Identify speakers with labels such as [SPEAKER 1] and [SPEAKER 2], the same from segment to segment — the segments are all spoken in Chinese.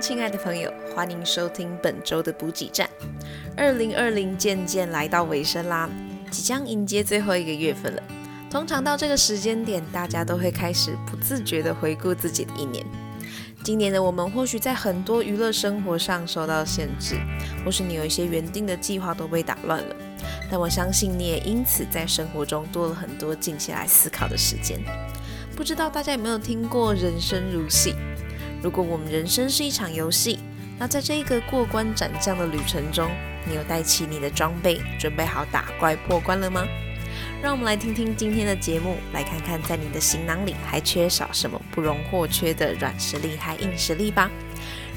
[SPEAKER 1] 亲爱的朋友，欢迎收听本周的补给站。二零二零渐渐来到尾声啦，即将迎接最后一个月份了。通常到这个时间点，大家都会开始不自觉地回顾自己的一年。今年的我们或许在很多娱乐生活上受到限制，或是你有一些原定的计划都被打乱了。但我相信你也因此在生活中多了很多静下来思考的时间。不知道大家有没有听过“人生如戏”？如果我们人生是一场游戏，那在这一个过关斩将的旅程中，你有带齐你的装备，准备好打怪破关了吗？让我们来听听今天的节目，来看看在你的行囊里还缺少什么不容或缺的软实力和硬实力吧。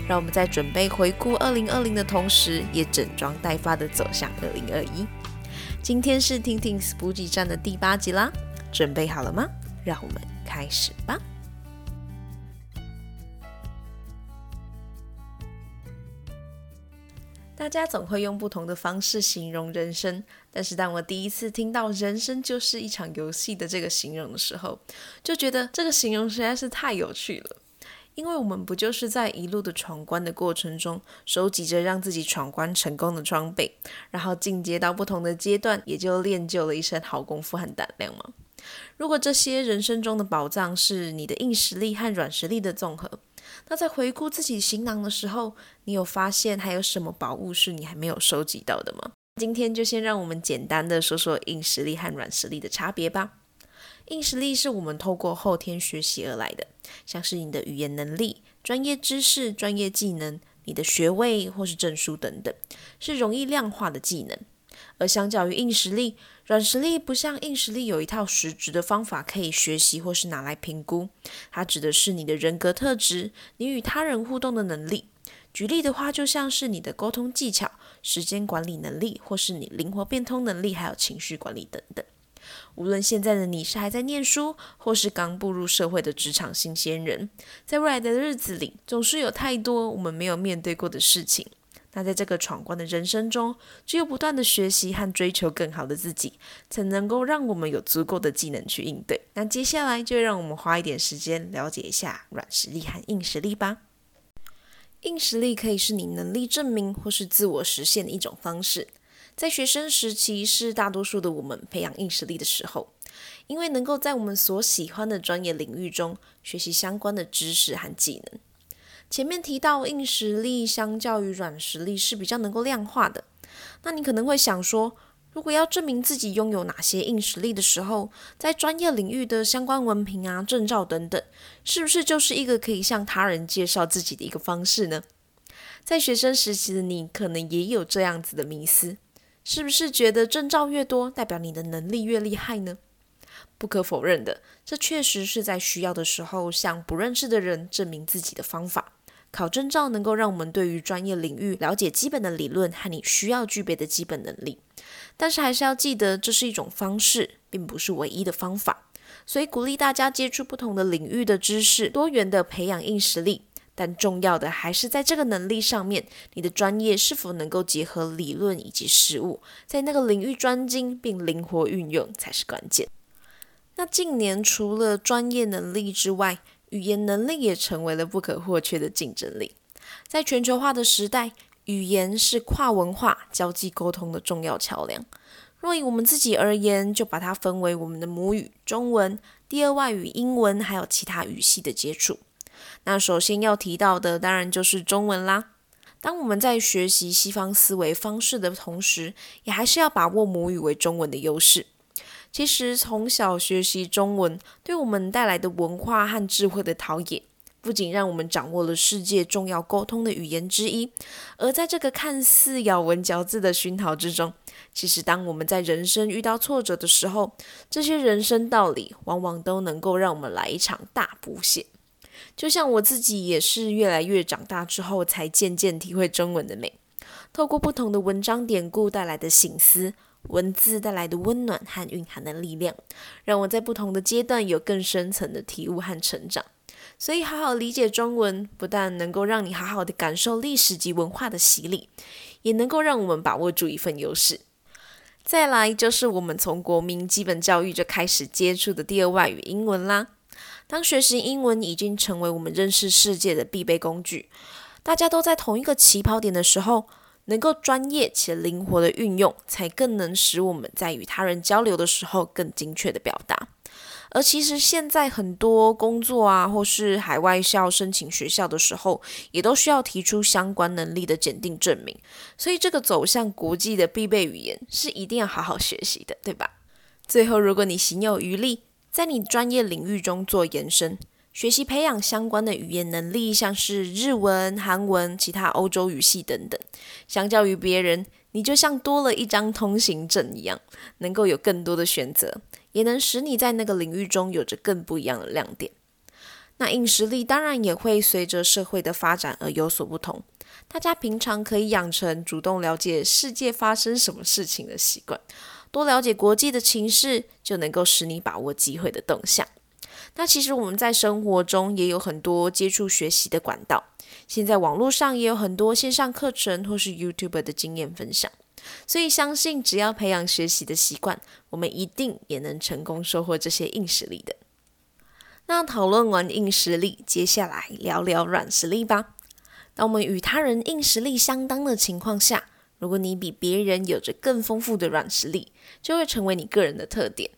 [SPEAKER 1] 让我们在准备回顾二零二零的同时，也整装待发地走向二零二一。今天是听听补给站的第八集啦，准备好了吗？让我们开始吧。大家总会用不同的方式形容人生，但是当我第一次听到“人生就是一场游戏”的这个形容的时候，就觉得这个形容实在是太有趣了。因为我们不就是在一路的闯关的过程中，收集着让自己闯关成功的装备，然后进阶到不同的阶段，也就练就了一身好功夫和胆量吗？如果这些人生中的宝藏是你的硬实力和软实力的综合，那在回顾自己行囊的时候，你有发现还有什么宝物是你还没有收集到的吗？今天就先让我们简单的说说硬实力和软实力的差别吧。硬实力是我们透过后天学习而来的，像是你的语言能力、专业知识、专业技能、你的学位或是证书等等，是容易量化的技能。而相较于硬实力，软实力不像硬实力有一套实质的方法可以学习或是拿来评估，它指的是你的人格特质、你与他人互动的能力。举例的话，就像是你的沟通技巧、时间管理能力，或是你灵活变通能力，还有情绪管理等等。无论现在的你是还在念书，或是刚步入社会的职场新鲜人，在未来的日子里，总是有太多我们没有面对过的事情。那在这个闯关的人生中，只有不断的学习和追求更好的自己，才能够让我们有足够的技能去应对。那接下来就让我们花一点时间了解一下软实力和硬实力吧。硬实力可以是你能力证明或是自我实现的一种方式。在学生时期，是大多数的我们培养硬实力的时候，因为能够在我们所喜欢的专业领域中学习相关的知识和技能。前面提到硬实力相较于软实力是比较能够量化的，那你可能会想说，如果要证明自己拥有哪些硬实力的时候，在专业领域的相关文凭啊、证照等等，是不是就是一个可以向他人介绍自己的一个方式呢？在学生时期的你，可能也有这样子的迷思。是不是觉得证照越多，代表你的能力越厉害呢？不可否认的，这确实是在需要的时候向不认识的人证明自己的方法。考证照能够让我们对于专业领域了解基本的理论和你需要具备的基本能力，但是还是要记得这是一种方式，并不是唯一的方法。所以鼓励大家接触不同的领域的知识，多元的培养硬实力。但重要的还是在这个能力上面，你的专业是否能够结合理论以及实务，在那个领域专精并灵活运用才是关键。那近年除了专业能力之外，语言能力也成为了不可或缺的竞争力。在全球化的时代，语言是跨文化交际沟通的重要桥梁。若以我们自己而言，就把它分为我们的母语中文、第二外语英文，还有其他语系的接触。那首先要提到的，当然就是中文啦。当我们在学习西方思维方式的同时，也还是要把握母语为中文的优势。其实从小学习中文，对我们带来的文化和智慧的陶冶，不仅让我们掌握了世界重要沟通的语言之一，而在这个看似咬文嚼字的熏陶之中，其实当我们在人生遇到挫折的时候，这些人生道理往往都能够让我们来一场大补血。就像我自己也是越来越长大之后，才渐渐体会中文的美。透过不同的文章典故带来的醒思，文字带来的温暖和蕴含的力量，让我在不同的阶段有更深层的体悟和成长。所以，好好理解中文，不但能够让你好好的感受历史及文化的洗礼，也能够让我们把握住一份优势。再来就是我们从国民基本教育就开始接触的第二外语英文啦。当学习英文已经成为我们认识世界的必备工具，大家都在同一个起跑点的时候，能够专业且灵活的运用，才更能使我们在与他人交流的时候更精确的表达。而其实现在很多工作啊，或是海外校申请学校的时候，也都需要提出相关能力的检定证明。所以这个走向国际的必备语言是一定要好好学习的，对吧？最后，如果你行有余力，在你专业领域中做延伸，学习培养相关的语言能力，像是日文、韩文、其他欧洲语系等等。相较于别人，你就像多了一张通行证一样，能够有更多的选择。也能使你在那个领域中有着更不一样的亮点。那硬实力当然也会随着社会的发展而有所不同。大家平常可以养成主动了解世界发生什么事情的习惯，多了解国际的情势，就能够使你把握机会的动向。那其实我们在生活中也有很多接触学习的管道，现在网络上也有很多线上课程或是 YouTube 的经验分享。所以，相信只要培养学习的习惯，我们一定也能成功收获这些硬实力的。那讨论完硬实力，接下来聊聊软实力吧。当我们与他人硬实力相当的情况下，如果你比别人有着更丰富的软实力，就会成为你个人的特点。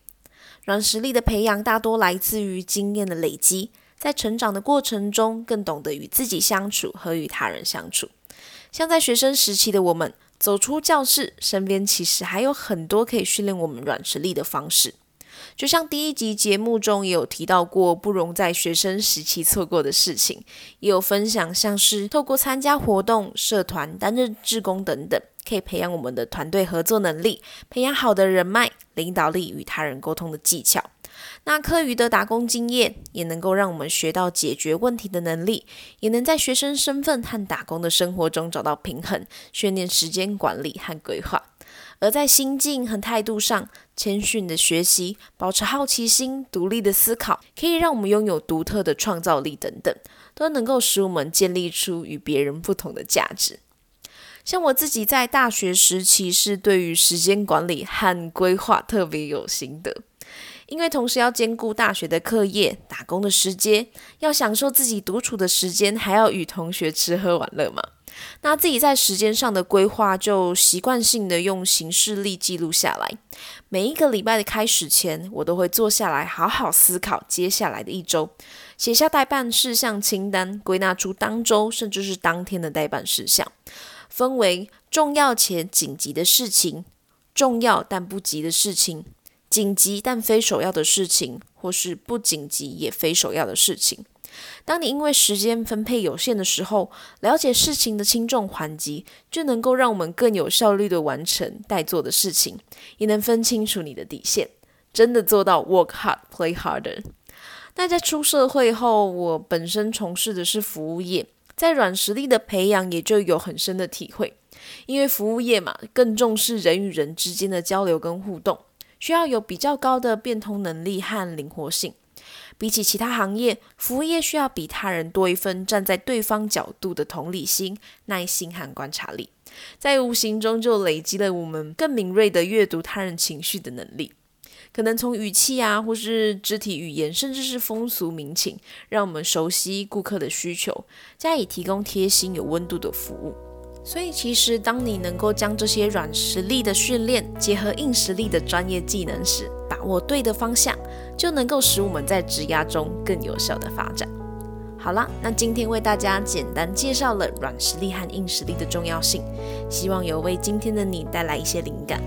[SPEAKER 1] 软实力的培养大多来自于经验的累积，在成长的过程中，更懂得与自己相处和与他人相处。像在学生时期的我们。走出教室，身边其实还有很多可以训练我们软实力的方式。就像第一集节目中也有提到过，不容在学生时期错过的事情，也有分享，像是透过参加活动、社团、担任志工等等，可以培养我们的团队合作能力，培养好的人脉、领导力与他人沟通的技巧。那课余的打工经验也能够让我们学到解决问题的能力，也能在学生身份和打工的生活中找到平衡，训练时间管理和规划。而在心境和态度上，谦逊的学习、保持好奇心、独立的思考，可以让我们拥有独特的创造力等等，都能够使我们建立出与别人不同的价值。像我自己在大学时期是对于时间管理和规划特别有心得。因为同时要兼顾大学的课业、打工的时间，要享受自己独处的时间，还要与同学吃喝玩乐嘛。那自己在时间上的规划，就习惯性的用行事历记录下来。每一个礼拜的开始前，我都会坐下来好好思考接下来的一周，写下待办事项清单，归纳出当周甚至是当天的待办事项，分为重要且紧急的事情，重要但不急的事情。紧急但非首要的事情，或是不紧急也非首要的事情。当你因为时间分配有限的时候，了解事情的轻重缓急，就能够让我们更有效率地完成待做的事情，也能分清楚你的底线，真的做到 work hard, play harder。那在出社会后，我本身从事的是服务业，在软实力的培养也就有很深的体会，因为服务业嘛，更重视人与人之间的交流跟互动。需要有比较高的变通能力和灵活性。比起其他行业，服务业需要比他人多一份站在对方角度的同理心、耐心和观察力，在无形中就累积了我们更敏锐的阅读他人情绪的能力。可能从语气啊，或是肢体语言，甚至是风俗民情，让我们熟悉顾客的需求，加以提供贴心有温度的服务。所以，其实当你能够将这些软实力的训练结合硬实力的专业技能时，把握对的方向，就能够使我们在职涯中更有效的发展。好啦，那今天为大家简单介绍了软实力和硬实力的重要性，希望有为今天的你带来一些灵感。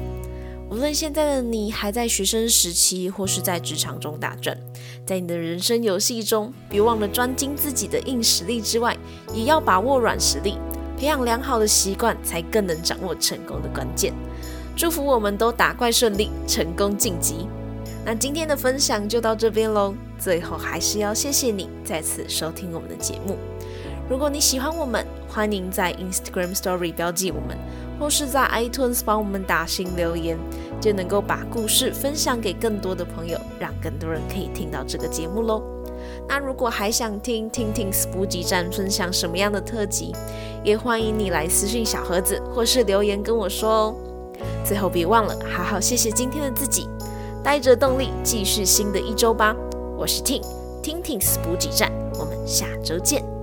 [SPEAKER 1] 无论现在的你还在学生时期，或是在职场中打转，在你的人生游戏中，别忘了专精自己的硬实力之外，也要把握软实力。培养良好的习惯，才更能掌握成功的关键。祝福我们都打怪顺利，成功晋级。那今天的分享就到这边喽。最后还是要谢谢你再次收听我们的节目。如果你喜欢我们，欢迎在 Instagram Story 标记我们，或是在 iTunes 帮我们打新留言，就能够把故事分享给更多的朋友，让更多人可以听到这个节目喽。那如果还想听听听 Tintins 补给站分享什么样的特辑，也欢迎你来私信小盒子或是留言跟我说哦。最后别忘了好好谢谢今天的自己，带着动力继续新的一周吧。我是 Tin，Tintins 补给站，我们下周见。